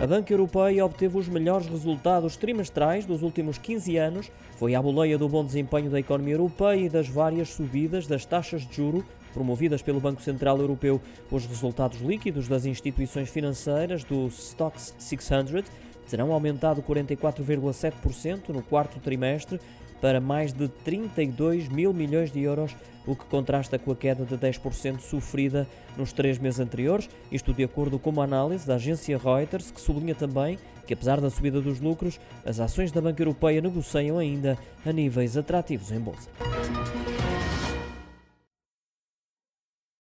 A Banca Europeia obteve os melhores resultados trimestrais dos últimos 15 anos. Foi à boleia do bom desempenho da economia europeia e das várias subidas das taxas de juro promovidas pelo Banco Central Europeu. Os resultados líquidos das instituições financeiras do Stocks 600 terão aumentado 44,7% no quarto trimestre para mais de 32 mil milhões de euros, o que contrasta com a queda de 10% sofrida nos três meses anteriores, isto de acordo com uma análise da agência Reuters, que sublinha também que, apesar da subida dos lucros, as ações da Banca Europeia negociam ainda a níveis atrativos em bolsa.